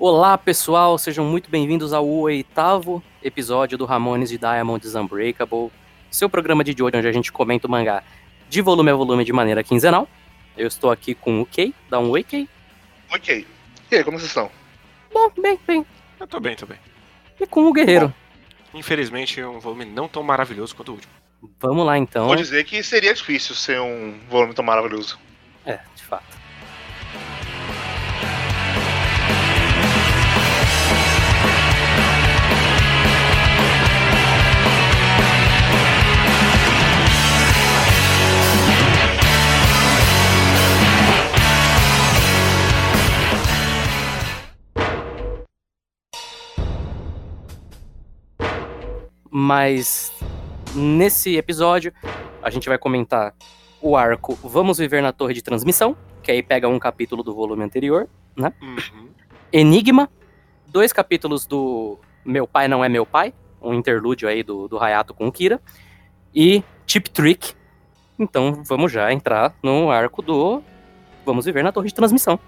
Olá pessoal, sejam muito bem-vindos ao oitavo episódio do Ramones de Diamonds Unbreakable, seu programa de hoje onde a gente comenta o mangá de volume a volume de maneira quinzenal. Eu estou aqui com o Kei, dá um oi Kei. Ok. E aí, como vocês estão? Bom, bem, bem. Eu tô bem, tô bem. E com o Guerreiro. Infelizmente, é um volume não tão maravilhoso quanto o último. Vamos lá então. Vou dizer que seria difícil ser um volume tão maravilhoso. É, de fato. Mas nesse episódio a gente vai comentar o arco Vamos Viver na Torre de Transmissão, que aí pega um capítulo do volume anterior, né? Uhum. Enigma, dois capítulos do Meu Pai Não É Meu Pai, um interlúdio aí do, do Hayato com o Kira, e Chip Trick. Então vamos já entrar no arco do Vamos Viver na Torre de Transmissão.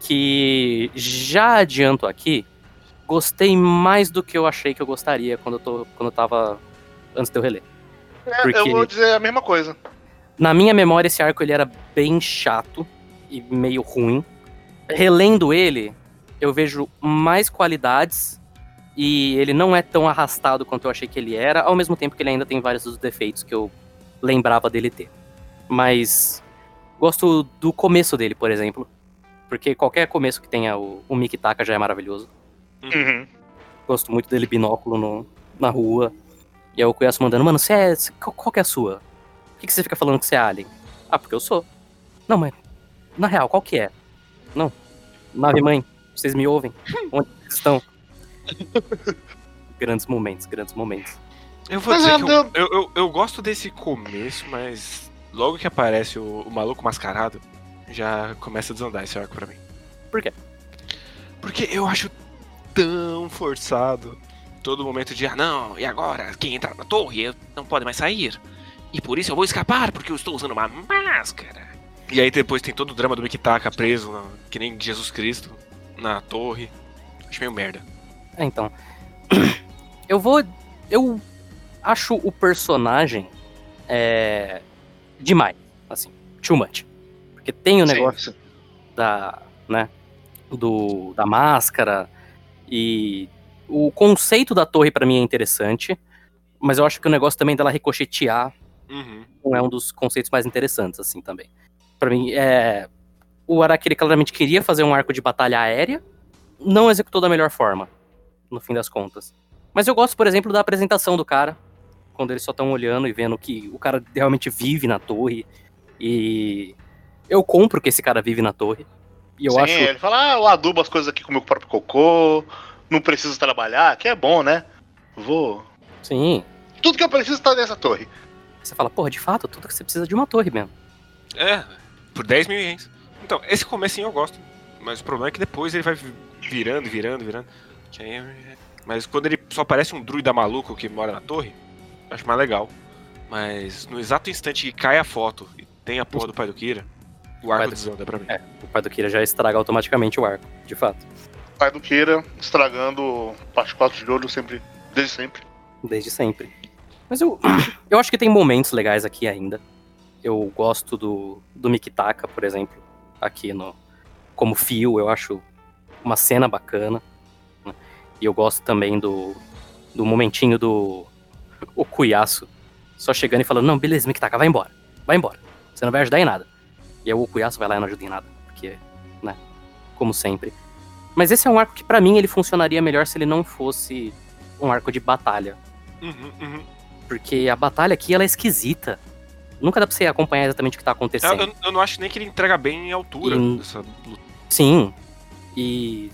Que já adianto aqui, gostei mais do que eu achei que eu gostaria quando eu, tô, quando eu tava antes de eu reler. É, Porque- Eu vou dizer a mesma coisa. Na minha memória, esse arco ele era bem chato e meio ruim. Relendo ele, eu vejo mais qualidades e ele não é tão arrastado quanto eu achei que ele era, ao mesmo tempo que ele ainda tem vários dos defeitos que eu lembrava dele ter. Mas gosto do começo dele, por exemplo, porque qualquer começo que tenha o, o Taka já é maravilhoso. Uhum. Gosto muito dele binóculo no- na rua. E aí o Cuiaço mandando, mano, você é. cê- qual, qual que é a sua? Por que, que você fica falando que você é alien? Ah, porque eu sou. Não, mas. Na real, qual que é? Não. Nave mãe, vocês me ouvem? Onde vocês estão? grandes momentos, grandes momentos. Eu vou Mas dizer que eu, eu- eu, eu, eu gosto desse começo, mas logo que aparece o, o maluco mascarado, já começa a desandar esse arco pra mim. Por quê? Porque eu acho tão forçado todo momento de, ah não, e agora? Quem entrar na torre não pode mais sair. E por isso eu vou escapar, porque eu estou usando uma máscara. E aí depois tem todo o drama do Mikitaka preso, na- que nem Jesus Cristo, na torre. Acho meio merda. É, então. Eu vou. Eu acho o personagem. É. Demais. Assim. Too much. Porque tem o negócio sim. da, né, do, da máscara e o conceito da torre pra mim é interessante, mas eu acho que o negócio também dela ricochetear Uhum. não é um dos conceitos mais interessantes assim também. Pra mim é o Araki ele claramente queria fazer um arco de batalha aérea, não executou da melhor forma, no fim das contas. Mas eu gosto, por exemplo, da apresentação do cara, quando eles só estão olhando e vendo que o cara realmente vive na torre e eu compro que esse cara vive na torre. E eu Sim, acho Ele fala, ah, eu adubo as coisas aqui com o meu próprio cocô, não preciso trabalhar, que é bom, né? Vou. Sim. Tudo que eu preciso tá nessa torre. Você fala, porra, de fato, tudo que você precisa de uma torre mesmo. É, por 10 mil ienes. Então, esse comecinho eu gosto. Mas o problema é que depois ele vai vi- virando, virando, virando. É- Mas quando ele só parece um druida maluco que mora na torre, eu acho mais legal. Mas no exato instante que cai a foto e tem a porra do pai do Kira, o Pai arco do- desanda pra mim. É, o pai do Kira já estraga automaticamente o arco, de fato. Pai do Kira estragando parte 4 de ouro sempre, desde sempre. Desde sempre. Mas eu, eu acho que tem momentos legais aqui ainda. Eu gosto do, do Mikitaka, por exemplo, aqui no como fio, eu acho uma cena bacana. né? E eu gosto também do, do momentinho do o Cuiaço só chegando e falando, não, beleza, Mikitaka, vai embora. Vai embora. Você não vai ajudar em nada. E aí o Cuiaço vai lá e não ajuda em nada. Porque, né, como sempre. Mas esse é um arco que pra mim ele funcionaria melhor se ele não fosse um arco de batalha. Uhum, uhum. Porque a batalha aqui ela é esquisita. Nunca dá pra você acompanhar exatamente o que tá Eu, acontecendo. eu- eu não acho nem que ele entrega bem a altura E- dessa luta. Sim. E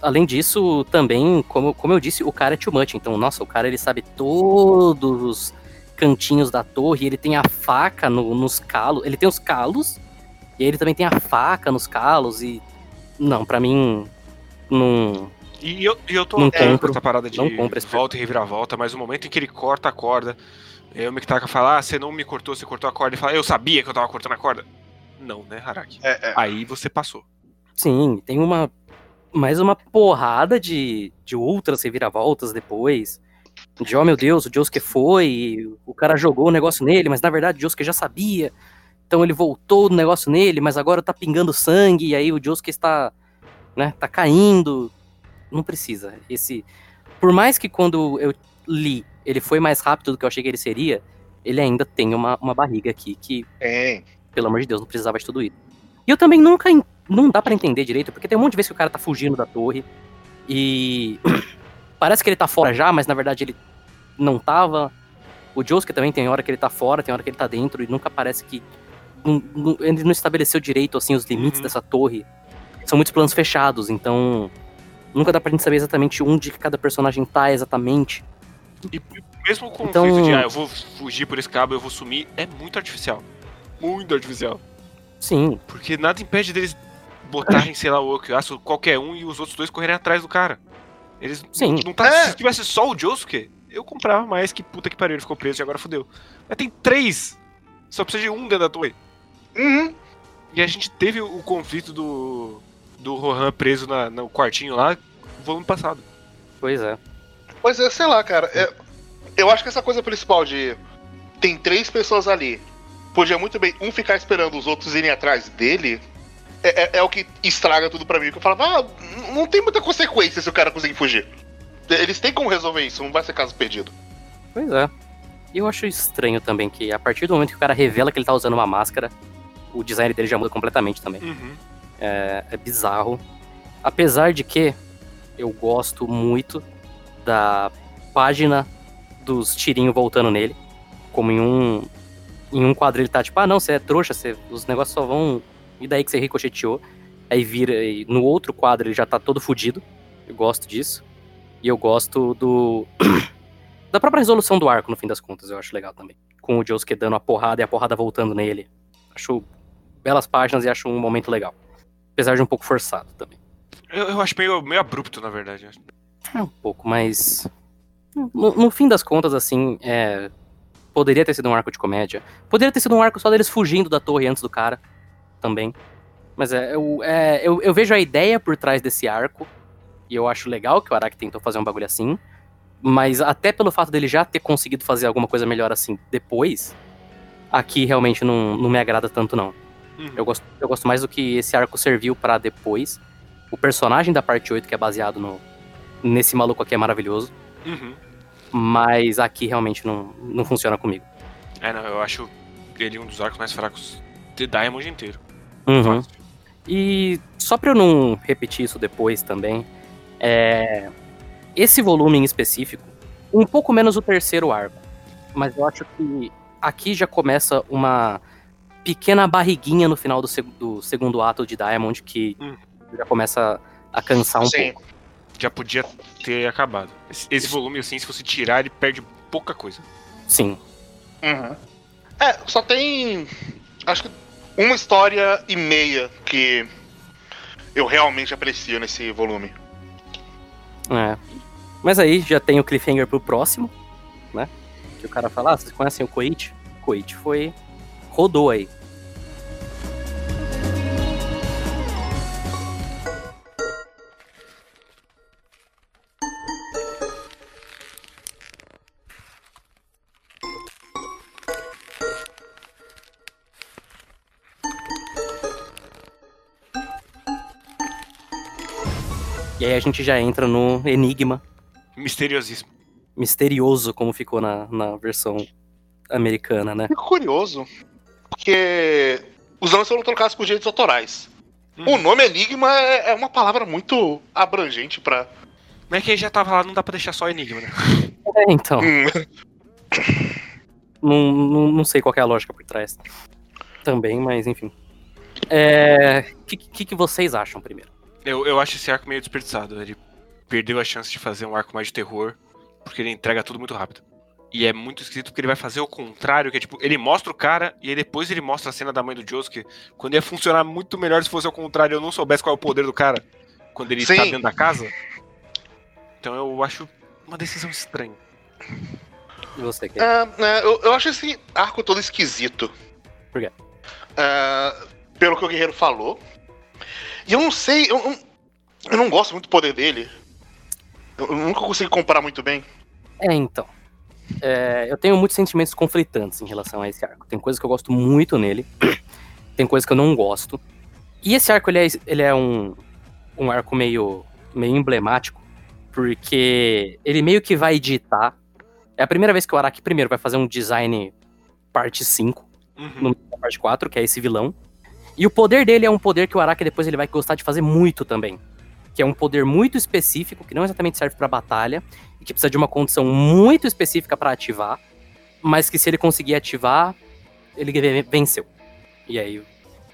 além disso, também, como, como eu disse, o cara é too much. Então, nossa, o cara ele sabe todos os cantinhos da torre, ele tem a faca no- nos calos. Ele tem os calos, e ele também tem a faca nos calos. E. Não, pra mim. Não. E eu, e eu tô Não com compro. essa parada de Não compro esse volta e reviravolta, mas o momento em que ele corta a corda, aí o Mikitaka fala, ah, você não me cortou, você cortou a corda, e fala, eu sabia que eu tava cortando a corda. Não, né, Haraki? É, é. Aí você passou. Sim, tem uma mais uma porrada de, de outras reviravoltas depois. De, oh meu Deus, o Josuke foi, o cara jogou o negócio nele, mas na verdade o Josuke já sabia. Então ele voltou o negócio nele, mas agora tá pingando sangue, e aí o Josuke está, né, tá caindo. Não precisa. Esse. Por mais que quando eu li, ele foi mais rápido do que eu achei que ele seria, ele ainda tem uma, uma barriga aqui que, Tem. pelo amor de Deus, não precisava de tudo isso. E eu também nunca. Não dá pra entender direito, porque tem um monte de vezes que o cara tá fugindo da torre e. Parece que ele tá fora já, mas na verdade ele não tava. O Josuke também tem hora que ele tá fora, tem hora que ele tá dentro, e nunca parece que. Não- não- Ele não estabeleceu direito assim os limites Uhum. dessa torre. São muitos planos fechados, então. Nunca dá pra gente saber exatamente onde cada personagem tá exatamente. E mesmo o conflito Então- de, ah, eu vou fugir por esse cabo, eu vou sumir, é muito artificial. Muito artificial. Sim, Porque nada impede deles botarem, sei lá, o Okuyasu, qualquer um, e os outros dois correrem atrás do cara. Eles Sim. não tá. É. Se tivesse só o Josuke, eu comprava mais que puta que pariu, ele ficou preso e agora fodeu. Mas tem três! Só precisa de um dentro da torre. Uhum. E a gente teve o conflito do. do Rohan preso na, no quartinho lá no volume passado. pois é. Pois é, sei lá, cara. é- eu acho que essa coisa principal de. Tem três pessoas ali. Podia muito bem um ficar esperando os outros irem atrás dele. É, é- é o que estraga tudo pra mim. Que eu falava, ah, não tem muita consequência se o cara conseguir fugir. Eles têm como resolver isso, não vai ser caso perdido. Pois é. E eu acho estranho também que a partir do momento que o cara revela que ele tá usando uma máscara, o design dele já muda completamente também. Uhum. É, é bizarro. Apesar de que eu gosto muito da página dos tirinhos voltando nele. Como em um. Em um quadro ele tá tipo, ah não, você é trouxa, você, os negócios só vão. E daí que você ricocheteou. Aí vira. E no outro quadro ele já tá todo fudido. Eu gosto disso. E eu gosto do. da própria resolução do arco, no fim das contas, eu acho legal também. Com o Josuke dando a porrada e a porrada voltando nele. Acho belas páginas e acho um momento legal. Apesar de um pouco forçado também. Eu, eu acho meio, meio abrupto, na verdade. É um pouco, mas. No, no fim das contas, assim, é. Poderia ter sido um arco de comédia. Poderia ter sido um arco só deles fugindo da torre antes do cara. Também. Mas é, eu, é, eu, eu vejo a ideia por trás desse arco. E eu acho legal que o Araki tentou fazer um bagulho assim. Mas até pelo fato dele já ter conseguido fazer alguma coisa melhor assim depois. Aqui realmente não, não me agrada tanto, não. Uhum. Eu gosto, eu gosto mais do que esse arco serviu pra depois. O personagem da parte 8, que é baseado no, nesse maluco aqui, é maravilhoso. Uhum. Mas aqui realmente não, não funciona comigo. É, não, eu acho ele um dos arcos mais fracos de Diamond inteiro. Uhum. E só pra eu não repetir isso depois também, é... esse volume em específico, um pouco menos o terceiro arco, mas eu acho que aqui já começa uma pequena barriguinha no final do, seg- do segundo ato de Diamond que Hum. já começa a cansar um Sim. pouco. Já podia ter acabado. Esse, esse volume, assim, se você tirar, ele perde pouca coisa. Sim, Uhum. É, só tem. Acho que uma história e meia que eu realmente aprecio nesse volume. É. Mas aí já tem o cliffhanger pro próximo, né? Que o cara fala, ah, vocês conhecem o Koichi? O Koichi foi. rodou aí. Aí a gente já entra no enigma Misteriosíssimo. misterioso, como ficou na, na versão americana, né? Fico curioso, porque os nomes foram trocados por direitos autorais. Uhum. O nome Enigma é é uma palavra muito abrangente pra. Mas é que já tava lá, não dá pra deixar só enigma, né? É, então, Hum, não, não, não sei qual que é a lógica por trás. Também, mas enfim. É. O que, que, que vocês acham primeiro? Eu, eu acho esse arco meio desperdiçado. Ele perdeu a chance de fazer um arco mais de terror, porque ele entrega tudo muito rápido. E é muito esquisito porque ele vai fazer o contrário, que é tipo, ele mostra o cara e aí depois ele mostra a cena da mãe do Josuke, quando ia funcionar muito melhor se fosse ao contrário, eu não soubesse qual é o poder do cara quando ele Sim. tá dentro da casa. Então eu acho uma decisão estranha. E você, Kê? é, é, eu, eu acho esse arco todo esquisito. Por quê? É, pelo que o Guerreiro falou. E eu não sei. Eu, eu- Eu não gosto muito do poder dele. Eu eu nunca consegui comparar muito bem. É, então. É, eu tenho muitos sentimentos conflitantes em relação a esse arco. Tem coisas que eu gosto muito nele, tem coisas que eu não gosto. E esse arco, ele é, ele é um, um arco meio, meio emblemático, porque ele meio que vai ditar. É a primeira vez que o Araki, primeiro, vai fazer um design parte 5, Uhum. no da parte 4, que é esse vilão. E o poder dele é um poder que o Araki depois ele vai gostar de fazer muito também. Que é um poder muito específico, que não exatamente serve pra batalha, e que precisa de uma condição muito específica pra ativar, mas que se ele conseguir ativar, ele ve- venceu. E aí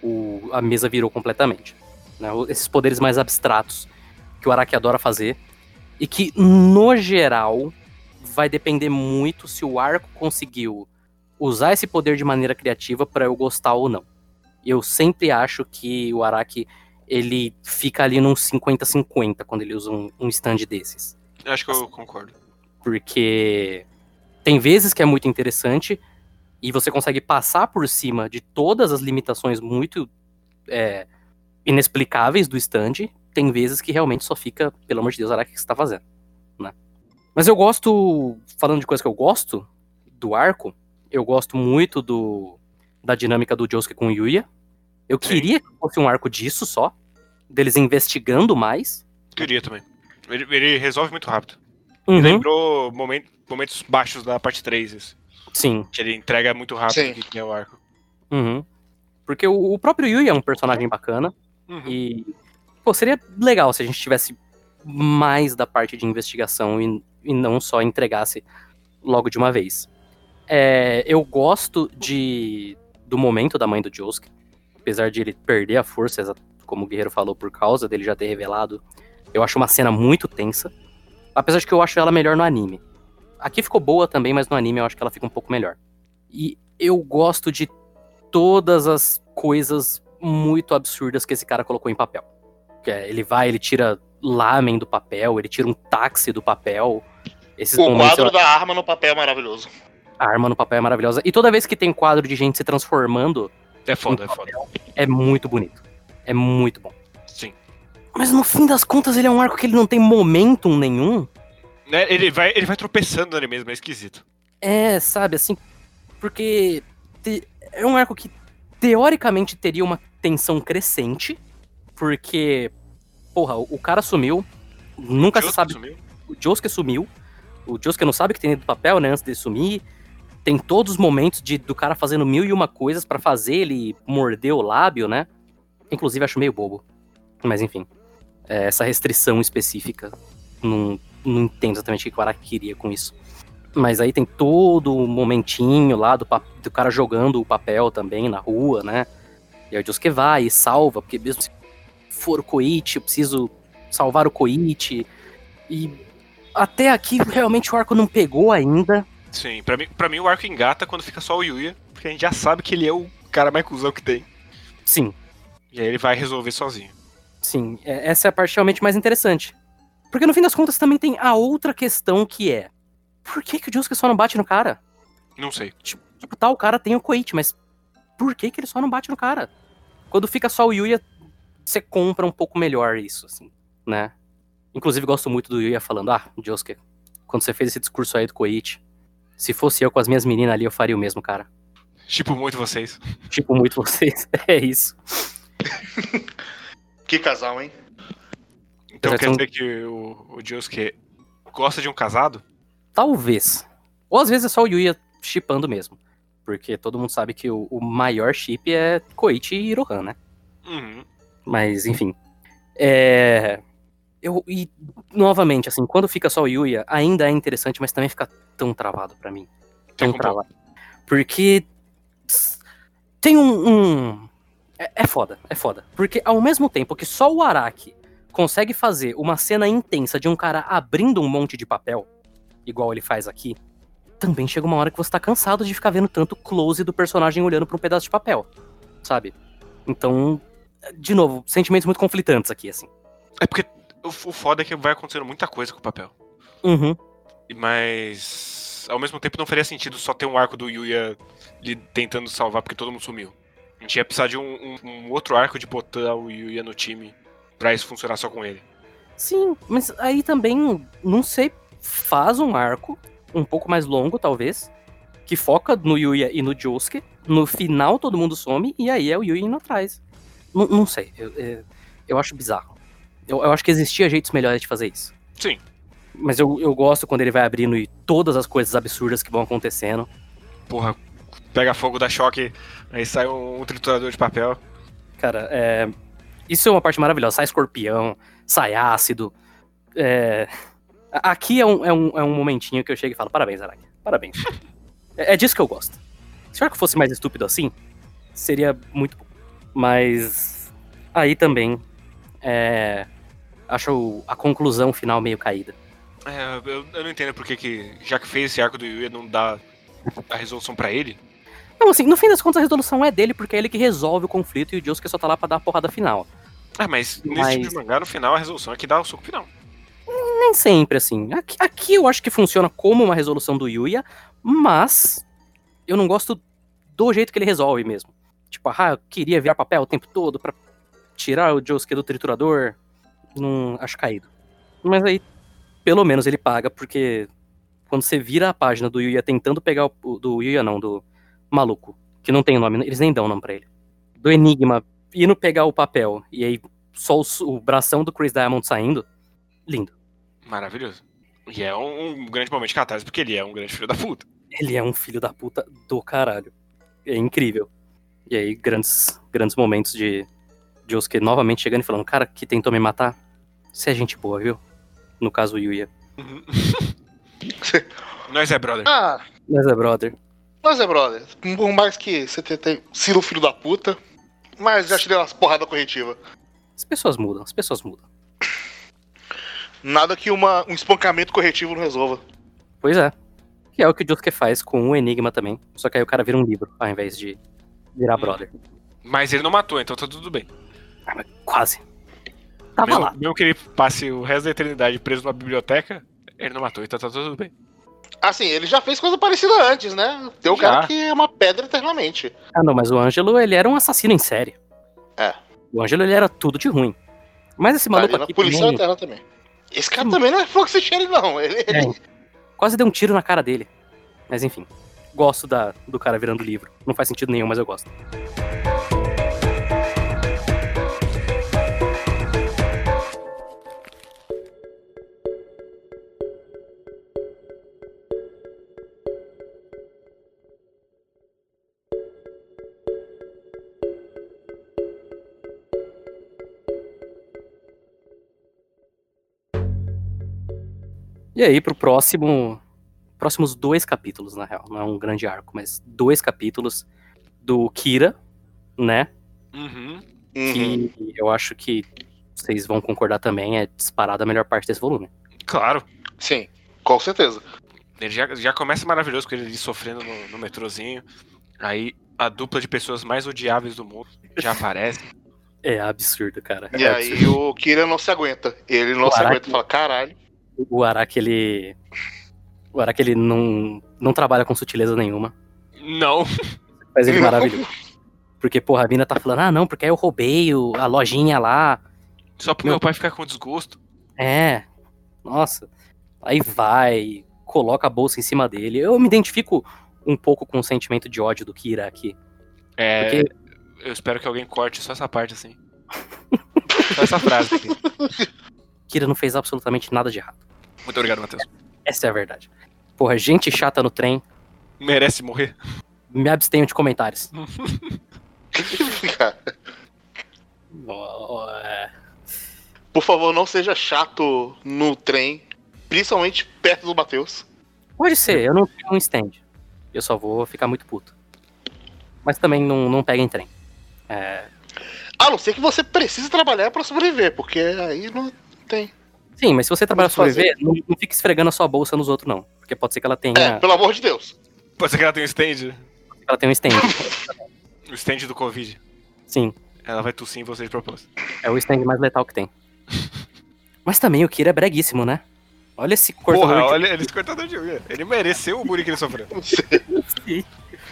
o- a mesa virou completamente. né? Esses poderes mais abstratos que o Araki adora fazer, e que, no geral, vai depender muito se o arco conseguiu usar esse poder de maneira criativa pra eu gostar ou não. Eu sempre acho que o Araki ele fica ali num 50-50 quando ele usa um, um stand desses. Eu acho que eu concordo. Porque tem vezes que é muito interessante e você consegue passar por cima de todas as limitações muito é, inexplicáveis do stand. Tem vezes que realmente só fica, pelo amor de Deus, Araki, o que você tá fazendo? Né? Mas eu gosto, falando de coisas que eu gosto do arco, eu gosto muito do da dinâmica do Josuke com o Yuya. Eu Sim. queria que fosse um arco disso só, deles investigando mais. Queria também. Ele, ele resolve muito rápido. Uhum, Lembrou momen- momentos baixos da parte 3, isso. Sim. Que ele entrega muito rápido Sim. o que que é o arco. Uhum. Porque o, o próprio Yui é um personagem bacana Uhum. e pô, seria legal se a gente tivesse mais da parte de investigação e, e não só entregasse logo de uma vez. É, eu gosto de do momento da mãe do Josuke, apesar de ele perder a força, como o Guerreiro falou, por causa dele já ter revelado. Eu acho uma cena muito tensa, apesar de que eu acho ela melhor no anime. Aqui ficou boa também, mas no anime eu acho que ela fica um pouco melhor. E eu gosto de todas as coisas muito absurdas que esse cara colocou em papel. É, ele vai, ele tira lamen do papel, ele tira um táxi do papel. Esses O momentos, quadro eu- da arma no papel é maravilhoso. A arma no papel é maravilhosa. E toda vez que tem quadro de gente se transformando, É foda, é foda. é muito bonito. É muito bom. Sim. Mas no fim das contas, ele é um arco que ele não tem momentum nenhum. Né, Ele, vai, ele vai tropeçando nele mesmo, é esquisito. É, sabe, assim, porque te- é um arco que teoricamente teria uma tensão crescente, porque, porra, o o cara sumiu, nunca se sabe, sumiu. o Josuke sumiu, o Josuke não sabe o que tem dentro do papel, né, antes dele sumir, tem todos os momentos de, do cara fazendo mil e uma coisas pra fazer ele morder o lábio, né, inclusive acho meio bobo, mas enfim, é, essa restrição específica, não, não entendo exatamente o que o Araki queria com isso. Mas aí tem todo o momentinho lá do, do cara jogando o papel também na rua, né? E aí o Josuke vai e salva, porque mesmo se for o Koichi, eu preciso salvar o Koichi. E até aqui realmente o arco não pegou ainda. Sim, pra mim, pra mim o arco engata quando fica só o Yuya, porque a gente já sabe que ele é o cara mais cuzão que tem. Sim, E aí ele vai resolver sozinho. sim, é- essa é a parte realmente mais interessante. Porque no fim das contas também tem a outra questão que é: por que, que o Josuke só não bate no cara? Não sei. Tipo, tá, o cara tem o Koichi, mas por que, que ele só não bate no cara? Quando fica só o Yuya, você compra um pouco melhor isso, assim, né? Inclusive, gosto muito do Yuya falando, ah, Josuke, quando você fez esse discurso aí do Koichi, se fosse eu com as minhas meninas ali, eu faria o mesmo, cara. Tipo, muito vocês. Tipo, muito vocês. é isso. Que casal, hein? Então quer são- dizer que o, o Josuke gosta de um casado? Talvez. Ou às vezes é só o Yuya chipando mesmo. Porque todo mundo sabe que o, o maior chip é Koichi e Rohan, né? Uhum. Mas, enfim. É. Eu, e, novamente, assim, quando fica só o Yuya, ainda é interessante, mas também fica tão travado pra mim. Tão como- travado. Porque. Tem um. um- É, é foda, é foda. Porque ao mesmo tempo que só o Araki consegue fazer uma cena intensa de um cara abrindo um monte de papel, igual ele faz aqui, também chega uma hora que você tá cansado de ficar vendo tanto close do personagem olhando pra um pedaço de papel, sabe? Então, de novo, sentimentos muito conflitantes aqui, assim. É porque o, o foda é que vai acontecendo muita coisa com o papel. Uhum. Mas ao mesmo tempo não faria sentido só ter um arco do Yuya lhe tentando salvar porque todo mundo sumiu. A gente ia precisar de um, um- um outro arco de botar o Yuya no time pra isso funcionar só com ele. Sim, mas aí também, não sei, faz um arco um pouco mais longo, talvez, que foca no Yuya e no Josuke. No final todo mundo some e aí é o Yuya indo atrás. Não, não sei, eu, eu, eu acho bizarro. Eu, eu acho que existia jeitos melhores de fazer isso. Sim. Mas eu, eu gosto quando ele vai abrindo e todas as coisas absurdas que vão acontecendo. Porra, pega fogo, dá choque, aí sai um, um triturador de papel. Cara, é, isso é uma parte maravilhosa. Sai escorpião, sai ácido. É, aqui é um, é, um, é um momentinho que eu chego e falo: parabéns, Araki. Parabéns. é, é disso que eu gosto. Se o arco fosse mais estúpido assim, seria muito bom. Mas aí também é, acho a conclusão final meio caída. É, eu, eu não entendo por que, já que fez esse arco do Yuya, não dá a resolução pra ele. Não, assim, no fim das contas a resolução é dele, porque é ele que resolve o conflito e o Josuke só tá lá pra dar a porrada final. Ah, mas nesse Mas- tipo de mangá, no final, a resolução é que dá o soco final. Nem sempre, assim. Aqui, aqui eu acho que funciona como uma resolução do Yuya, mas eu não gosto do jeito que ele resolve mesmo. Tipo, ah, eu queria virar papel o tempo todo pra tirar o Josuke do triturador. Não acho caído. Mas aí, pelo menos ele paga, porque quando você vira a página do Yuya tentando pegar o. Do Yuya não, do maluco, que não tem nome, eles nem dão nome pra ele. Do Enigma indo pegar o papel, e aí só o, o bração do Chris Diamond saindo. Lindo. Maravilhoso. E é um, um grande momento de catarse, porque ele é um grande filho da puta. Ele é um filho da puta do caralho. É incrível. E aí, grandes, grandes momentos de Josuke novamente chegando e falando, cara, que tentou me matar, você é gente boa, viu? No caso, o Yuya. Nós é brother. Ah, Mas é brother. mas é, brother. Por mais que você tenha sido filho da puta, mas já te deu umas porradas corretivas. As pessoas mudam, as pessoas mudam. Nada que uma, um espancamento corretivo não resolva. Pois é. Que é o que o Josuke faz com o Enigma também. Só que aí o cara vira um livro, ao invés de virar brother. Mas ele não matou, então tá tudo bem. Ah, quase. Tava mesmo, lá. mesmo que ele passe o resto da eternidade preso numa biblioteca, ele não matou, então tá tudo bem. Assim, ele já fez coisa parecida antes, né? Tem um cara que é uma pedra eternamente. Ah, não, mas o Ângelo, ele era um assassino em série. É. O Ângelo, ele era tudo de ruim. Mas esse Tá maluco ali na aqui Polícia também, Eterna também. Esse cara também não é Fox Sherry, não. Ele, ele- É. quase deu um tiro na cara dele. Mas enfim, gosto da, do cara virando livro. Não faz sentido nenhum, mas eu gosto. E aí, pro próximo. Próximos dois capítulos, na real. Não é um grande arco, mas dois capítulos do Kira, né? Uhum. Uhum. Que eu acho que vocês vão concordar também, é disparada a melhor parte desse volume. Claro. Sim, com certeza. Ele já, já começa maravilhoso com ele ali sofrendo no, no metrozinho. Aí a dupla de pessoas mais odiáveis do mundo já aparece. É absurdo, cara. E é aí absurdo. o Kira não se aguenta. Ele não se aguenta e fala, caralho. O Araki, ele. O Araki, ele não, não trabalha com sutileza nenhuma. Não. Mas ele é maravilhoso. Porque, porra, a mina tá falando, ah, não, porque aí eu roubei o- a lojinha lá. Só pro Meu- meu pai ficar com desgosto. É. Nossa. Aí vai, coloca a bolsa em cima dele. Eu me identifico um pouco com o sentimento de ódio do Kira aqui. É. Porque- Eu espero que alguém corte só essa parte assim. Só essa frase aqui. Kira não fez absolutamente nada de errado. Muito obrigado, Matheus. Essa é a verdade. Porra, gente chata no trem. Merece morrer. Me abstenho de comentários. Por favor, não seja chato no trem, principalmente perto do Matheus. Pode ser, eu não tenho um stand. Eu só vou ficar muito puto. Mas também não, não pega em trem. É, A não ser que você precise trabalhar pra sobreviver, porque aí não tem. Sim, mas se você pra fazer. sobreviver, não, não fique esfregando a sua bolsa nos outros, não. Porque pode ser que ela tenha, É, pelo amor de Deus. Pode ser que ela tenha um stand. que ela tenha um stand. O stand do Covid. Sim, Ela vai tossir em você de propósito. é o stand mais letal que tem. Mas também o Kira é breguíssimo, né? Olha esse cortador Porra, de- olha ele esse cortador de unha. Ele mereceu o bullying que ele sofreu. Sim.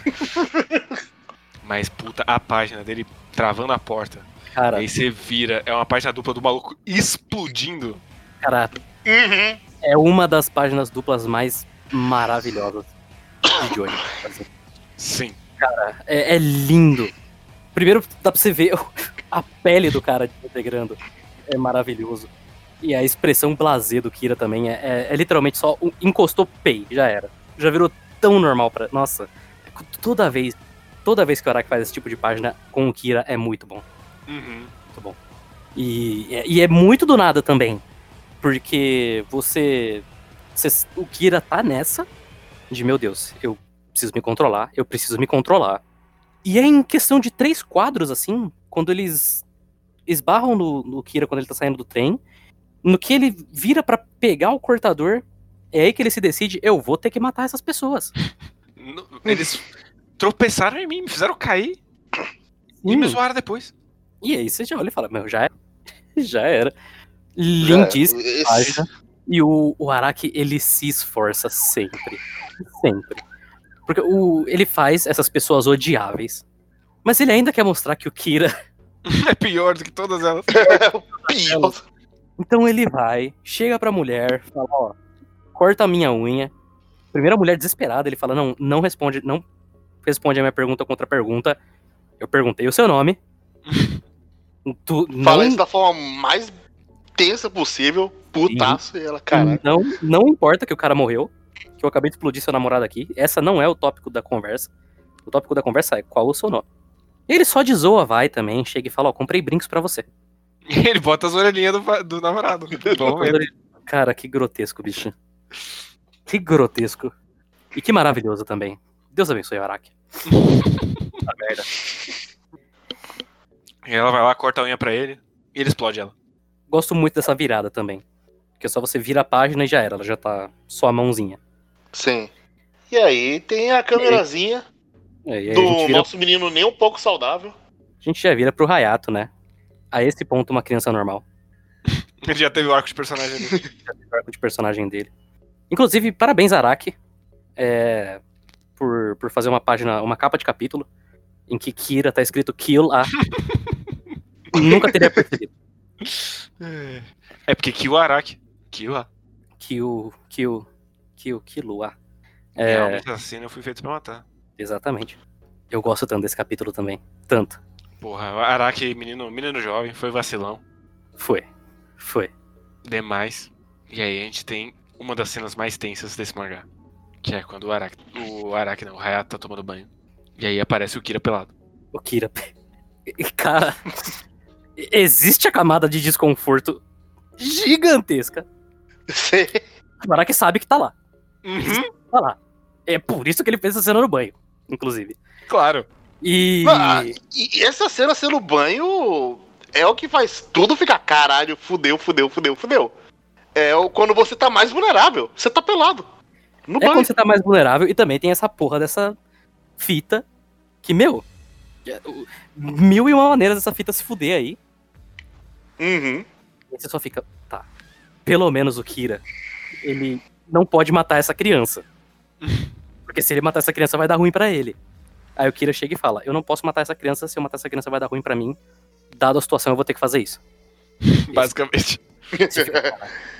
Mas, puta, a página dele travando a porta. Cara, Aí você vira, é uma página dupla do maluco explodindo. Cara, Uhum. é uma das páginas duplas mais maravilhosas de Johnny. assim. Sim. É, é lindo. Primeiro dá pra você ver a pele do cara integrando. É maravilhoso. E a expressão blasé do Kira também é, é- é literalmente só um- encostou pei, já era. Já virou tão normal pra. Nossa, toda vez. Toda vez que o Araki faz esse tipo de página com o Kira é muito bom. Uhum. Muito bom. E, e é muito do nada também. Porque você, você- O Kira tá nessa. De meu Deus, eu preciso me controlar, eu preciso me controlar. E é em questão de três quadros, assim, quando eles esbarram no, no Kira quando ele tá saindo do trem. No que ele vira pra pegar o cortador, é aí que ele se decide: eu vou ter que matar essas pessoas. Eles tropeçaram em mim, me fizeram cair e me Sim. zoaram depois. E aí você já olha e fala: meu, já era. Já era. Lindíssimo. É, esse- página. E o, o Araki, ele se esforça sempre. Sempre. Porque o, ele faz essas pessoas odiáveis. Mas ele ainda quer mostrar que o Kira. É pior do que todas elas. É o pior. Então ele vai, chega pra mulher, fala: Ó, corta a minha unha. Primeira mulher desesperada, ele fala: Não, não responde, não responde a minha pergunta contra pergunta. Eu perguntei o seu nome. Tu, Fala não, isso da forma mais tensa possível, putaço, e ela, cara. Não, não importa que o cara morreu, que eu acabei de explodir seu namorado aqui. Essa não é o tópico da conversa. O tópico da conversa é qual o seu nome. Ele só de zoa vai também, chega e fala, ó, comprei brincos pra você. Ele bota as orelhinhas do, do namorado. Bom, ele- Cara, que grotesco, bicho. Que grotesco. E que maravilhoso também. Deus abençoe o Araki. Puta merda. E ela vai lá, corta a unha pra ele e ele explode ela. Gosto muito dessa virada também. Que é só você vira a página e já era, ela já tá só a mãozinha. Sim. E aí tem a câmerazinha É, e aí do a gente, vira, nosso menino nem um pouco saudável. a gente já vira pro Hayato, né? A esse ponto, uma criança normal. Ele já teve o arco de personagem dele. o arco de personagem dele. Inclusive, parabéns, Araki, é, por, por fazer uma página, uma capa de capítulo, em que Kira tá escrito Kill a. Nunca teria percebido. É porque Kill Araki. Kill a. Kill, Kill, Kill, Kill a. É. É, Realmente assassino, eu fui feito pra matar. exatamente. Eu gosto tanto desse capítulo também. Tanto. Porra, o Araki, menino, menino jovem, foi vacilão. Foi. Foi. Demais. E aí a gente tem uma das cenas mais tensas desse mangá. Que é quando o Araki. O Araki não, o Hayato tá tomando banho. E aí aparece o Kira pelado. O Kira. Cara. Existe a camada de desconforto gigantesca. Sim. O Araki sabe que tá lá. Uhum, Tá lá. É por isso que ele fez essa cena no banho, inclusive. claro. E. Ah, e essa cena sendo banho é o que faz tudo ficar caralho, fudeu, fudeu, fudeu, fudeu. É quando você tá mais vulnerável. Você tá pelado. No É banho. quando você tá mais vulnerável e também tem essa porra dessa fita que, meu. Mil e uma maneiras dessa fita se fuder aí. Uhum. E você só fica, tá. Pelo menos o Kira, ele não pode matar essa criança. Porque se ele matar essa criança vai dar ruim pra ele. Aí o Kira chega e fala: Eu não posso matar essa criança, se eu matar essa criança vai dar ruim pra mim. Dada a situação, eu vou ter que fazer isso. Basicamente.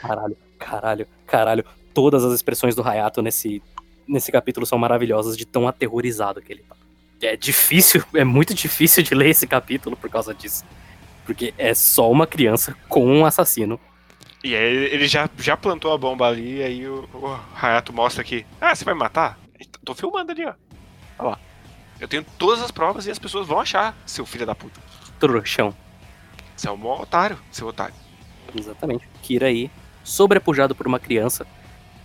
Caralho, caralho, caralho. Todas as expressões do Hayato nesse, nesse capítulo são maravilhosas de tão aterrorizado que ele tá. É difícil, é muito difícil de ler esse capítulo por causa disso. Porque é só uma criança com um assassino. E aí ele já, já plantou a bomba ali, e aí o, o Hayato mostra que. Ah, você vai me matar? Tô filmando ali, ó. Olha lá. Eu tenho todas as provas e as pessoas vão achar, seu filho da puta. Trouxão. Você é um mó otário, seu otário. Exatamente. Kira aí, sobrepujado por uma criança.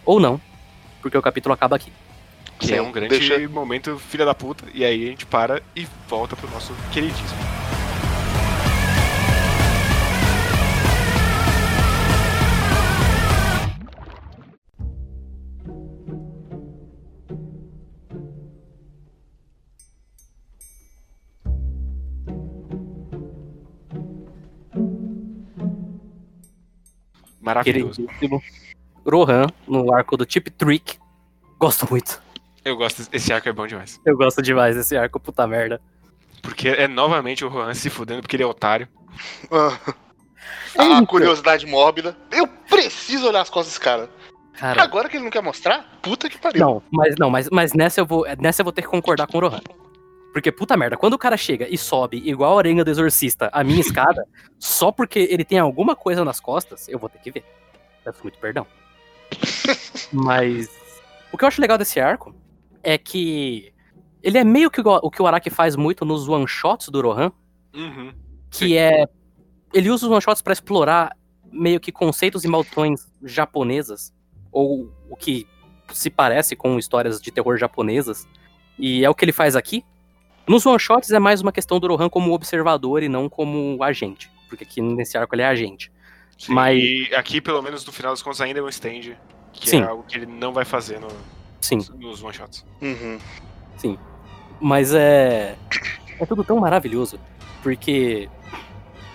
Ou não. Porque o capítulo acaba aqui. Que Sim, é um grande deixa- momento filha da puta. E aí a gente para e volta pro nosso queridíssimo. Maravilhoso. Queridíssimo. Rohan, no arco do Tip Trick. Gosto muito. Eu gosto, esse arco é bom demais. Eu gosto demais desse arco, puta merda. Porque é novamente o Juan se fudendo porque ele é otário. Ah, É a isso. curiosidade mórbida. Eu preciso olhar as costas desse cara. Cara, Agora que ele não quer mostrar, puta que pariu. não, mas não, mas, mas nessa, eu vou, nessa eu vou ter que concordar com o Rohan. Porque, puta merda, quando o cara chega e sobe igual a aranha do exorcista a minha escada, só porque ele tem alguma coisa nas costas, eu vou ter que ver. Peço muito perdão. Mas o que eu acho legal desse arco é que ele é meio que o que o Araki faz muito nos one-shots do Rohan, Uhum. que é. Ele usa os one-shots pra explorar meio que conceitos e maldições japonesas, ou o que se parece com histórias de terror japonesas, e é o que ele faz aqui. Nos one-shots é mais uma questão do Rohan como observador e não como agente, porque aqui nesse arco ele é agente. Sim, Mas- E aqui, pelo menos no final das contas, ainda é um stand. Que Sim. é algo que ele não vai fazer no- Sim, nos one shots. Uhum. sim. Mas é. É tudo tão maravilhoso, porque.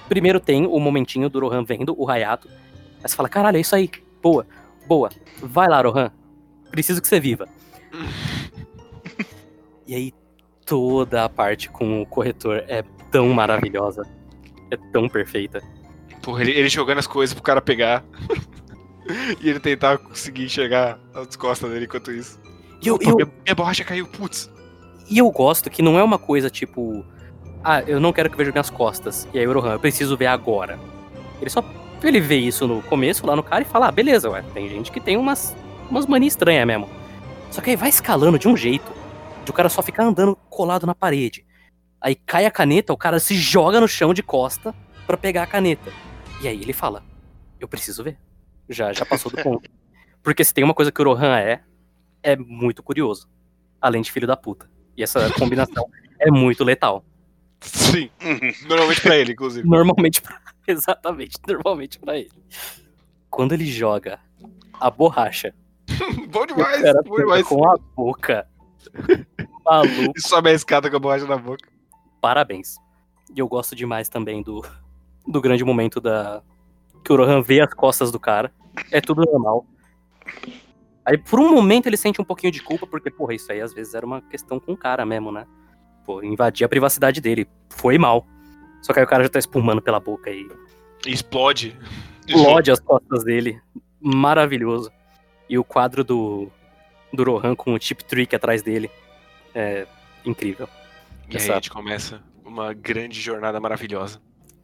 Primeiro tem o momentinho do Rohan vendo o Hayato. Aí você fala, caralho, é isso aí. Boa, boa. Vai lá, Rohan. Preciso que você viva. e aí, toda a parte com o corretor é tão maravilhosa. É tão perfeita. Porra, ele, ele jogando as coisas pro cara pegar. e ele tentar conseguir enxergar as costas dele enquanto isso. E eu, Opa, eu, minha, minha borracha caiu, putz. e eu gosto que não é uma coisa tipo. Ah, eu não quero que veja minhas costas. E aí o Rohan, eu preciso ver agora. Ele só. Ele vê isso no começo, lá no cara, e fala: ah, beleza, ué. Tem gente que tem umas, umas manias estranhas mesmo. Só que aí vai escalando de um jeito. De o cara só ficar andando colado na parede. Aí cai a caneta, o cara se joga no chão de costa pra pegar a caneta. E aí ele fala: Eu preciso ver. Já, já passou do ponto. Porque se tem uma coisa que o Rohan é, é muito curioso. Além de filho da puta. E essa combinação é muito letal. Sim, Uhum. normalmente pra ele, inclusive. Normalmente pra... Exatamente, normalmente pra ele. Quando ele joga a borracha bom o demais, cara bom demais. com a boca. Maluco, E sobe a escada com a borracha na boca. parabéns. E eu gosto demais também do, do grande momento da. Que o Rohan vê as costas do cara. É tudo normal. Aí por um momento ele sente um pouquinho de culpa, porque, porra, isso aí às vezes era uma questão com o cara mesmo, né? Pô, invadir a privacidade dele. Foi mal. Só que aí o cara já tá espumando pela boca e E explode. explode as costas dele. Maravilhoso. E o quadro do, do Rohan com o chip trick atrás dele. É incrível. E aí a gente começa uma grande jornada maravilhosa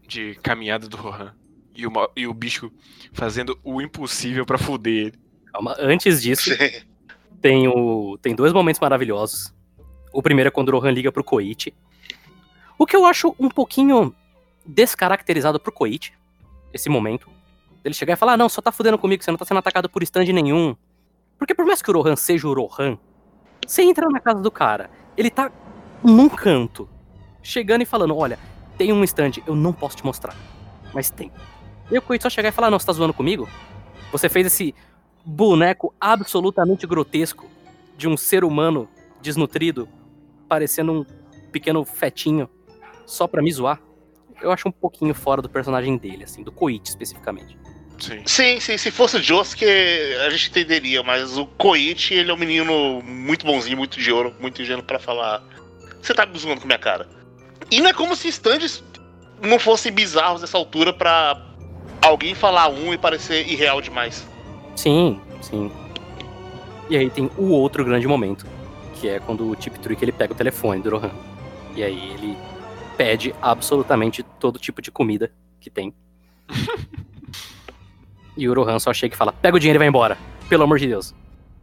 de caminhada do Rohan. E o, e o bicho fazendo o impossível pra fuder ele. Calma. Antes disso, Sim. tem, o, tem dois momentos maravilhosos. O primeiro é quando o Rohan liga pro Koichi. O que eu acho um pouquinho descaracterizado pro Koichi, esse momento. Ele chegar e falar, ah, não, só tá fudendo comigo, você não tá sendo atacado por stand nenhum. Porque por mais que o Rohan seja o Rohan, você entra na casa do cara, ele tá num canto, chegando e falando, olha, tem um stand, eu não posso te mostrar, mas tem. E o Koichi só chegar e falar, não, você tá zoando comigo? Você fez esse boneco absolutamente grotesco de um ser humano desnutrido, parecendo um pequeno fetinho, só pra me zoar. Eu acho um pouquinho fora do personagem dele, assim, do Koichi especificamente. Sim. Sim, sim, se fosse o Josuke, a gente entenderia, mas o Koichi, ele é um menino muito bonzinho, muito de ouro, muito ingênuo pra falar. Você tá me zoando com a minha cara. E não é como se stands não fossem bizarros nessa altura pra alguém falar um e parecer irreal demais. Sim, sim. E aí tem o outro grande momento, que é quando o Chip Trick ele pega o telefone do Rohan. E aí ele pede absolutamente todo tipo de comida que tem. e o Rohan só chega e fala: pega o dinheiro e vai embora. Pelo amor de Deus.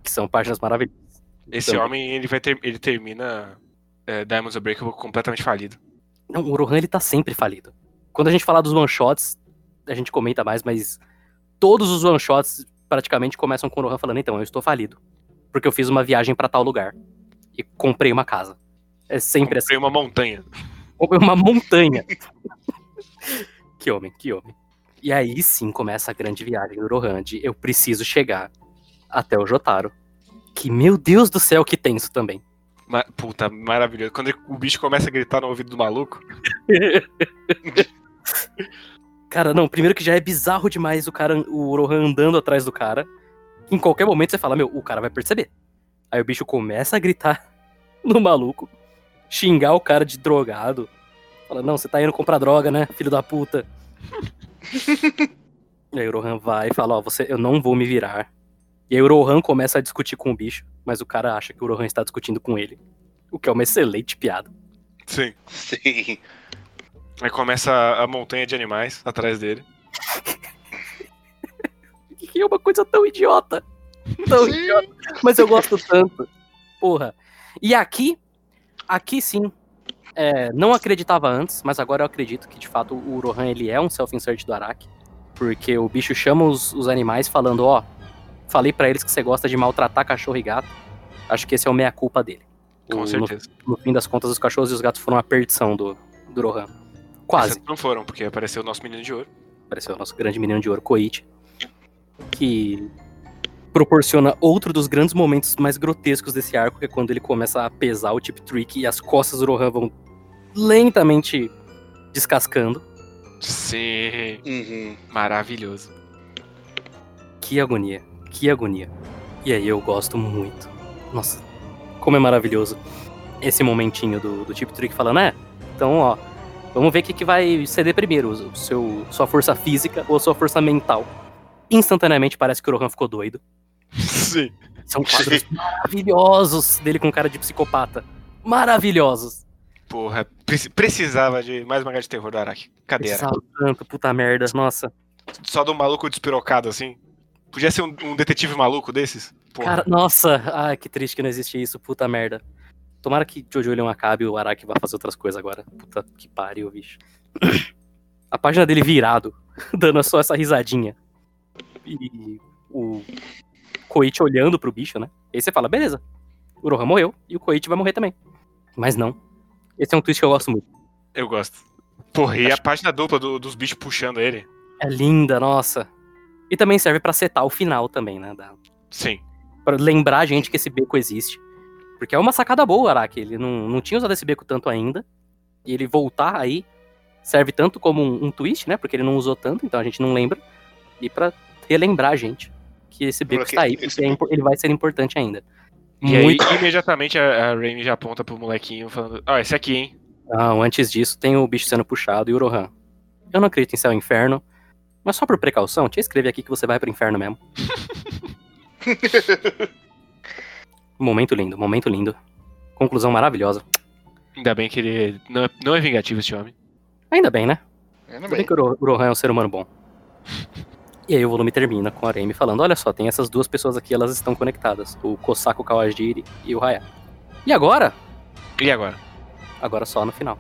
Que são páginas maravilhosas. Esse Também. homem, ele, vai ter, ele termina é, Diamonds Unbreakable completamente falido. Não, o Rohan ele tá sempre falido. Quando a gente falar dos one shots, a gente comenta mais, mas todos os one shots praticamente começam com o Rohan falando: então, eu estou falido. Porque eu fiz uma viagem pra tal lugar. E comprei uma casa. É sempre assim. Comprei uma montanha. Comprei uma montanha. que homem, que homem. E aí sim começa a grande viagem do Rohan de eu preciso chegar até o Jotaro. Que, meu Deus do céu, que tenso também. Ma- Puta, maravilhoso. Quando o bicho começa a gritar no ouvido do maluco, Cara, não, primeiro que já é bizarro demais o cara, o Rohan andando atrás do cara. Em qualquer momento você fala, meu, o cara vai perceber. Aí o bicho começa a gritar no maluco, xingar o cara de drogado. Fala, não, você tá indo comprar droga, né, filho da puta. E aí o Rohan vai e fala, ó, você, eu não vou me virar. E aí o Rohan começa a discutir com o bicho, mas o cara acha que o Rohan está discutindo com ele. O que é uma excelente piada. Sim. Sim. Aí começa a, a montanha de animais atrás dele. Que é uma coisa tão idiota. Tão Sim. idiota. Mas eu gosto tanto. Porra. E aqui, aqui sim, é, não acreditava antes, mas agora eu acredito que de fato o Rohan ele é um self-insert do Araki. Porque o bicho chama os, os animais falando, ó, falei pra eles que você gosta de maltratar cachorro e gato. Acho que esse é o meia-culpa dele. Com O- no, certeza. no fim das contas, os cachorros e os gatos foram a perdição do, do Rohan. Quase. Essas Não foram, porque apareceu o nosso menino de ouro. Apareceu o nosso grande menino de ouro, Koichi, que proporciona outro dos grandes momentos mais grotescos desse arco, que é quando ele começa a pesar o Tip Trick e as costas do Rohan vão lentamente descascando. Sim. Uhum. Maravilhoso. Que agonia, que agonia. E aí eu gosto muito. Nossa, como é maravilhoso esse momentinho do, do Tip Trick falando, é, então ó, vamos ver o que, que vai ceder primeiro, seu, sua força física ou sua força mental. Instantaneamente parece que o Rohan ficou doido. Sim. São quadros maravilhosos dele com cara de psicopata. Maravilhosos. Porra, preci- precisava de mais uma de terror do Araki. Cadê? Precisava tanto, puta merda. Nossa. Só do maluco despirocado assim? Podia ser um, um detetive maluco desses? Porra. Cara, nossa. Ai, que triste que não existe isso. Puta merda. Tomara que Jojo Leon acabe e o Araki vá fazer outras coisas agora. Puta que pariu, bicho. A página dele virado, dando só essa risadinha. E o Koichi olhando pro bicho, né? E aí você fala, beleza. O Rohan morreu e o Koichi vai morrer também. Mas não. Esse é um twist que eu gosto muito. Eu gosto. Porra, e a página dupla do- dos bichos puxando ele? É linda, nossa. E também serve pra setar o final também, né? Da, Sim. pra lembrar a gente que esse beco existe. Porque é uma sacada boa, Araki. Ele não, não tinha usado esse beco tanto ainda. E ele voltar aí serve tanto como um, um twist, né? Porque ele não usou tanto, então a gente não lembra. E pra relembrar a gente que esse beco está aí, esse porque é ele vai ser importante ainda. E Muito. aí, imediatamente, a, a Raimi já aponta pro molequinho falando: Ó, esse aqui, hein? Não, antes disso, tem o bicho sendo puxado e o Rohan. Eu não acredito em céu e inferno, mas só por precaução, te escrever aqui que você vai pro inferno mesmo. momento lindo, momento lindo. Conclusão maravilhosa. Ainda bem que ele não é, não é vingativo, esse homem. Ainda bem, né? Ainda bem. bem que o Ro- o Rohan é um ser humano bom. E aí o volume termina com a Aremi falando, olha só, tem essas duas pessoas aqui, elas estão conectadas. O Kosako Kawajiri e o Haya. E agora? E agora? Agora só no final.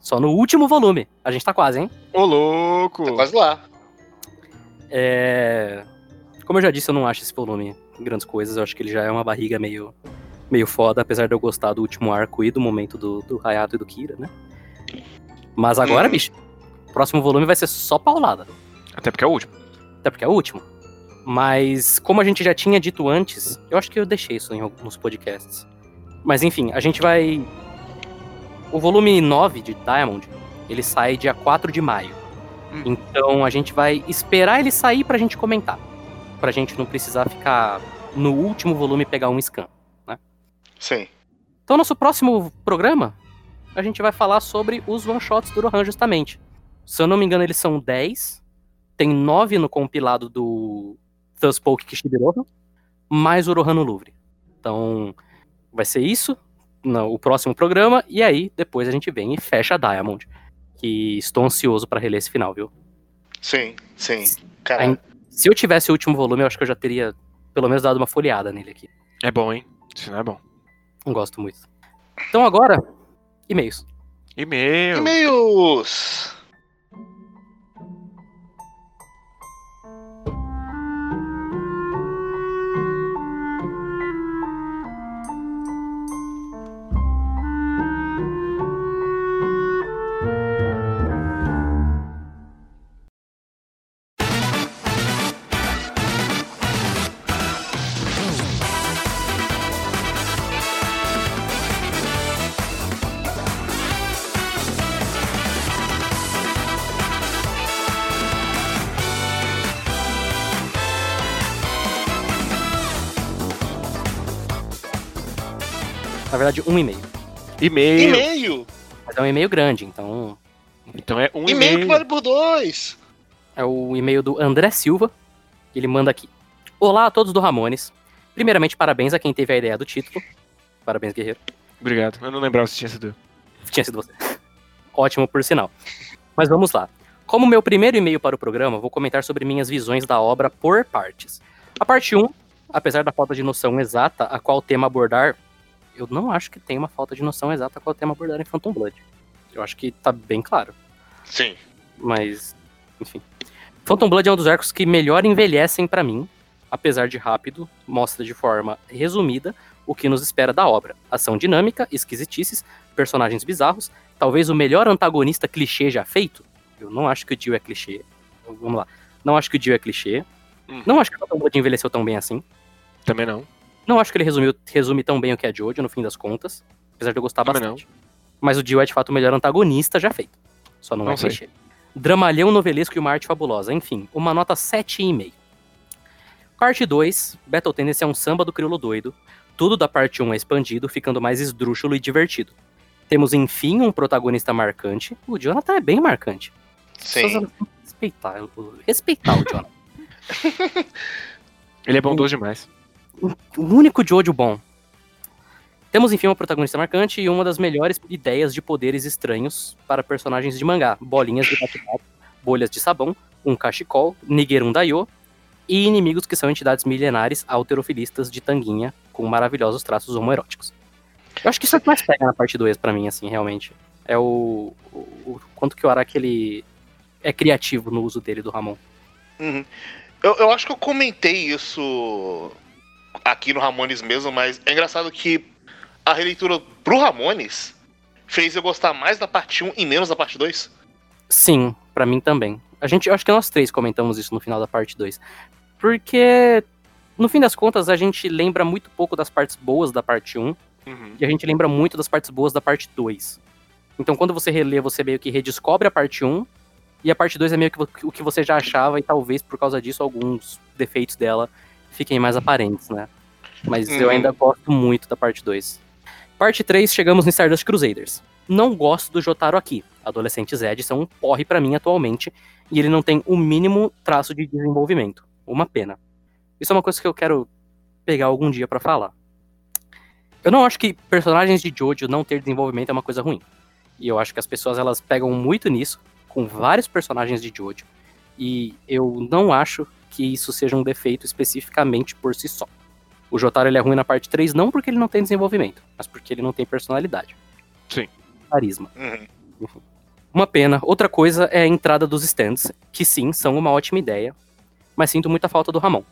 Só no último volume. A gente tá quase, hein? Ô, louco! Tá quase lá. É... Como eu já disse, eu não acho esse volume grandes coisas. Eu acho que ele já é uma barriga meio, meio foda, apesar de eu gostar do último arco e do momento do, do Hayato e do Kira, né? Mas agora, Uhum. bicho, o próximo volume vai ser só paulada. Até porque é o último. Até porque é o último. Mas, como a gente já tinha dito antes, eu acho que eu deixei isso em alguns podcasts. Mas enfim, a gente vai. O volume 9 de Diamond, ele sai dia 4 de maio. Hum. Então a gente vai esperar ele sair pra gente comentar. Pra gente não precisar ficar no último volume e pegar um scan. Sim. Então, nosso próximo programa, a gente vai falar sobre os one-shots do Rohan, justamente. Se eu não me engano, eles são 10. Tem 9 no compilado do Thuspoke Kishibiroha, mais o Rohan no Louvre. Então, vai ser isso no o próximo programa. E aí, depois a gente vem e fecha a Diamond. Que estou ansioso pra reler esse final, viu? Sim, sim. Cara, Se eu tivesse o último volume, eu acho que eu já teria pelo menos dado uma folheada nele aqui. É bom, hein? Isso não é bom. Não gosto muito. Então agora, e-mails. E-mail. e-mails. Um e-mail. E-mail. E-mail. Mas é um e-mail grande, então. Então é um E-mail que e-mail. vale por dois. É o e-mail do André Silva. Ele manda aqui. Olá a todos do Ramones. Primeiramente, parabéns a quem teve a ideia do título. Parabéns, guerreiro. Obrigado. Eu não lembrava se tinha sido. eu. Tinha sido você. Ótimo, por sinal. Mas vamos lá. Como meu primeiro e-mail para o programa, vou comentar sobre minhas visões da obra por partes. A parte 1, apesar da falta de noção exata a qual tema abordar, eu não acho que tem uma falta de noção exata qual tema abordar em Phantom Blood. Eu acho que tá bem claro. Sim. Mas, enfim. Phantom Blood é um dos arcos que melhor envelhecem pra mim, apesar de rápido, mostra de forma resumida o que nos espera da obra. Ação dinâmica, esquisitices, personagens bizarros, talvez o melhor antagonista clichê já feito. Eu não acho que o Dio é clichê. Vamos lá. Não acho que o Dio é clichê. Hum. Não acho que o Phantom Blood envelheceu tão bem assim. Também não. Não acho que ele resumiu, resume tão bem o que é Jojo, no fim das contas. Apesar de eu gostar Também bastante. Mas o Dio é de fato o melhor antagonista já feito. Só não, Não é sei. clichê. Dramalhão novelesco e uma arte fabulosa. Enfim, uma nota 7,5. Parte 2, Battle Tendency é um samba do crioulo doido. Tudo da parte 1 é expandido, ficando mais esdrúxulo e divertido. Temos, enfim, um protagonista marcante. O Jonathan é bem marcante. Sim. Respeitar, o- respeitar o Jonathan. Ele é bondoso demais. O único Jojo bom. Temos, enfim, uma protagonista marcante e uma das melhores ideias de poderes estranhos para personagens de mangá. Bolinhas de bate-papo, bolhas de sabão, um cachecol, Nigerun Daio e inimigos que são entidades milenares alterofilistas de tanguinha com maravilhosos traços homoeróticos. Eu acho que isso é o que mais pega na parte 2 pra mim, assim, realmente. É o, o, o quanto que o Araki, ele é criativo no uso dele do Ramon. Uhum. Eu, eu acho que eu comentei isso aqui no Ramones mesmo, mas é engraçado que a releitura pro Ramones fez eu gostar mais da parte 1 e menos da parte 2. Sim, pra mim também. A gente, acho que nós três comentamos isso no final da parte 2. Porque, no fim das contas, a gente lembra muito pouco das partes boas da parte 1 Uhum. e a gente lembra muito das partes boas da parte 2. Então, quando você relê, você meio que redescobre a parte 1 e a parte 2 é meio que o que você já achava e talvez por causa disso alguns defeitos dela fiquem mais aparentes, né? Mas eu Uhum. ainda gosto muito da parte 2. Parte 3, chegamos no Stardust Crusaders. Não gosto do Jotaro aqui. Adolescente Zed são um porre pra mim atualmente e ele não tem o mínimo traço de desenvolvimento. Uma pena. Isso é uma coisa que eu quero pegar algum dia pra falar. Eu não acho que personagens de Jojo não ter desenvolvimento é uma coisa ruim. E eu acho que as pessoas elas pegam muito nisso com vários personagens de Jojo. E eu não acho que isso seja um defeito especificamente por si só. O Jotaro ele é ruim na parte 3 não porque ele não tem desenvolvimento, mas porque ele não tem personalidade. Sim. Carisma. Uhum. Uma pena. Outra coisa é a entrada dos stands, que sim, são uma ótima ideia, mas sinto muita falta do Ramon.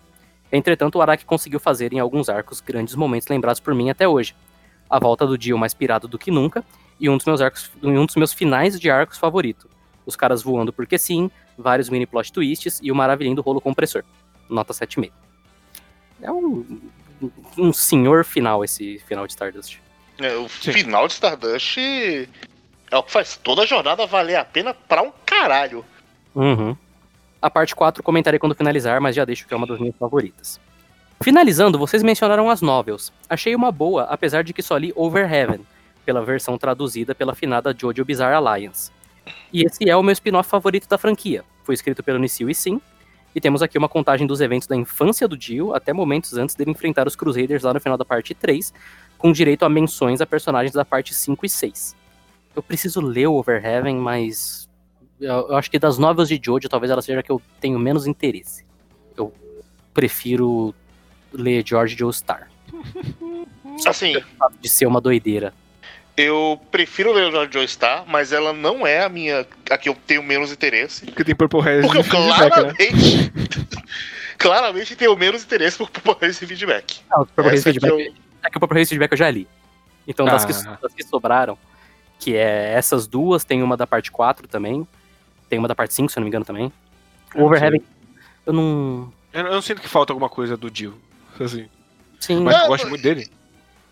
Entretanto, o Araki conseguiu fazer em alguns arcos grandes momentos lembrados por mim até hoje. A volta do Dio mais pirado do que nunca, e um dos meus arcos, e um dos meus finais de arcos favorito. Os caras voando porque sim, vários mini plot twists e o maravilhindo rolo compressor. Nota 7,5. É um, um senhor final esse final de Stardust. É, o Sim. final de Stardust é o que faz toda a jornada valer a pena pra um caralho. Uhum. A parte 4 comentarei quando finalizar, mas já deixo que é uma das minhas favoritas. Finalizando, vocês mencionaram as novels. Achei uma boa, apesar de que só li Over Heaven, pela versão traduzida pela finada Jojo Bizarre Alliance. E esse é o meu spin-off favorito da franquia. Foi escrito pelo Nissil e Sim, e temos aqui uma contagem dos eventos da infância do Dio até momentos antes dele enfrentar os Crusaders lá no final da parte 3, com direito a menções a personagens da parte 5 e 6. Eu preciso ler o Over Heaven, mas eu, acho que das novels de Jojo, talvez ela seja a que eu tenho menos interesse. Eu prefiro ler George Joestar. Assim, De ser uma doideira. Eu prefiro ler o Joy Star, mas ela não é a minha. a que eu tenho menos interesse. Porque tem Purple Haze Porque eu né? claramente. claramente tenho menos interesse por por esse feedback. Ah, o Purple Haze Feedback, eu- é que o Purple Haze Feedback eu já li. Então, das, que, Ah. das que sobraram, que é essas duas, tem uma da parte 4 também, tem uma da parte 5, se eu não me engano, também. O Over Heaven, eu não... Eu, eu não sinto que falta alguma coisa do Dio. Assim. Sim, Mas Não, eu gosto muito dele.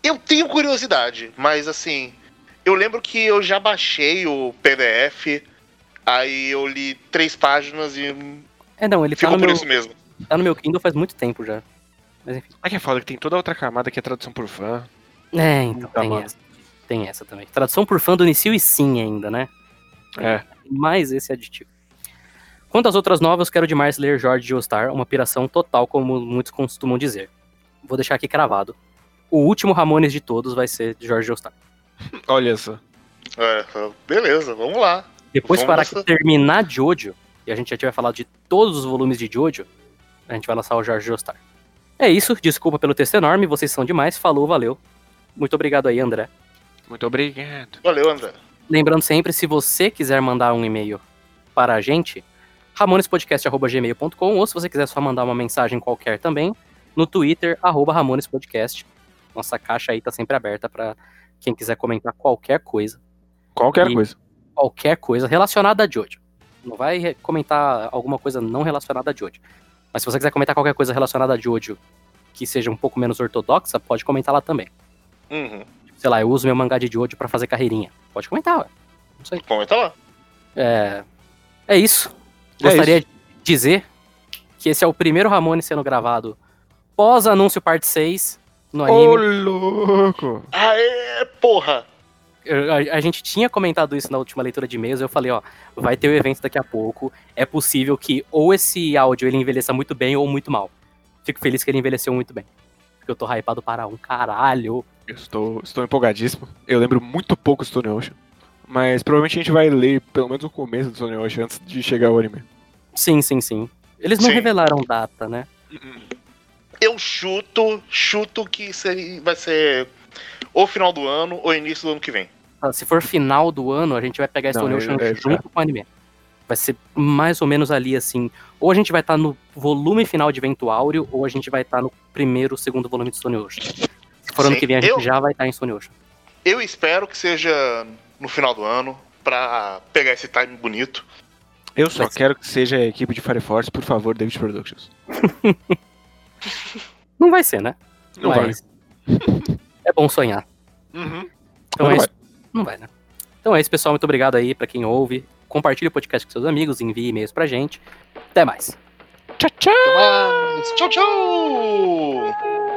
Eu tenho curiosidade, mas assim. Eu lembro que eu já baixei o PDF, aí eu li três páginas e é não, ele tá ficou no, por meu, isso mesmo. tá no meu Kindle faz muito tempo já. Mas enfim. Mas que é foda que tem toda a outra camada que é tradução por fã. É, então, Tá tem essa. Tem essa também. Tradução por fã do Nissil e sim ainda, né? É. mais esse aditivo. Quanto às outras novas, quero demais ler George Joestar, uma piração total, como muitos costumam dizer. Vou deixar aqui cravado. O último Ramones de todos vai ser de George Joestar. Olha só. É, beleza, vamos lá. Depois, Vamos para nessa- terminar Jojo, e a gente já tiver falado de todos os volumes de Jojo, a gente vai lançar o George Joestar. É isso, desculpa pelo texto enorme, vocês são demais, falou, valeu. Muito obrigado aí, André. Muito obrigado. Valeu, André. Lembrando sempre, se você quiser mandar um e-mail para a gente, ramonespodcast.gmail.com ou se você quiser só mandar uma mensagem qualquer também, no Twitter, arroba ramonespodcast. Nossa caixa aí tá sempre aberta para quem quiser comentar qualquer coisa, Qualquer E- coisa. qualquer coisa relacionada a Jojo. Não vai comentar alguma coisa não relacionada a Jojo. Mas se você quiser comentar qualquer coisa relacionada a Jojo que seja um pouco menos ortodoxa, pode comentar lá também. Uhum. Sei lá, eu uso meu mangá de Jojo pra fazer carreirinha. Pode comentar, ué. Não sei. Comenta lá. É, é isso. É Gostaria de dizer que esse é o primeiro Ramone sendo gravado pós-anúncio parte 6 no Ô, anime. louco! Aê, porra! A, a gente tinha comentado isso na última leitura de e-mails, eu falei, ó, vai ter o evento daqui a pouco, é possível que ou esse áudio ele envelheça muito bem ou muito mal. Fico feliz que ele envelheceu muito bem. Porque eu tô hypado para um caralho. Eu estou, estou empolgadíssimo. Eu lembro muito pouco do Stone Ocean. Mas provavelmente a gente vai ler pelo menos o começo do Stone Ocean antes de chegar ao anime. Sim, sim, sim. Eles não Sim. revelaram data, né? Eu chuto, chuto que vai ser ou final do ano ou início do ano que vem. Ah, Se for final do ano, a gente vai pegar Não, Stone é- Ocean é junto já. com o anime. Vai ser mais ou menos ali, assim. Ou a gente vai estar no volume final de Vento Áureo, ou a gente vai estar no primeiro, segundo volume de Stone Ocean. Se for ano Sim, que vem, a gente eu- já vai estar em Stone Ocean. Eu espero que seja no final do ano pra pegar esse time bonito. Eu só Vai ser- quero que seja a equipe de Fire Force, por favor, David Productions. Não vai ser, né? Não Mas É bom sonhar. Uhum. Então Não é vai. isso. Não vai, né? Então é isso, pessoal. Muito obrigado aí pra quem ouve. Compartilhe o podcast com seus amigos, envie e-mails pra gente. Até mais. Tchau, tchau! Até mais. Tchau, tchau! Tchau!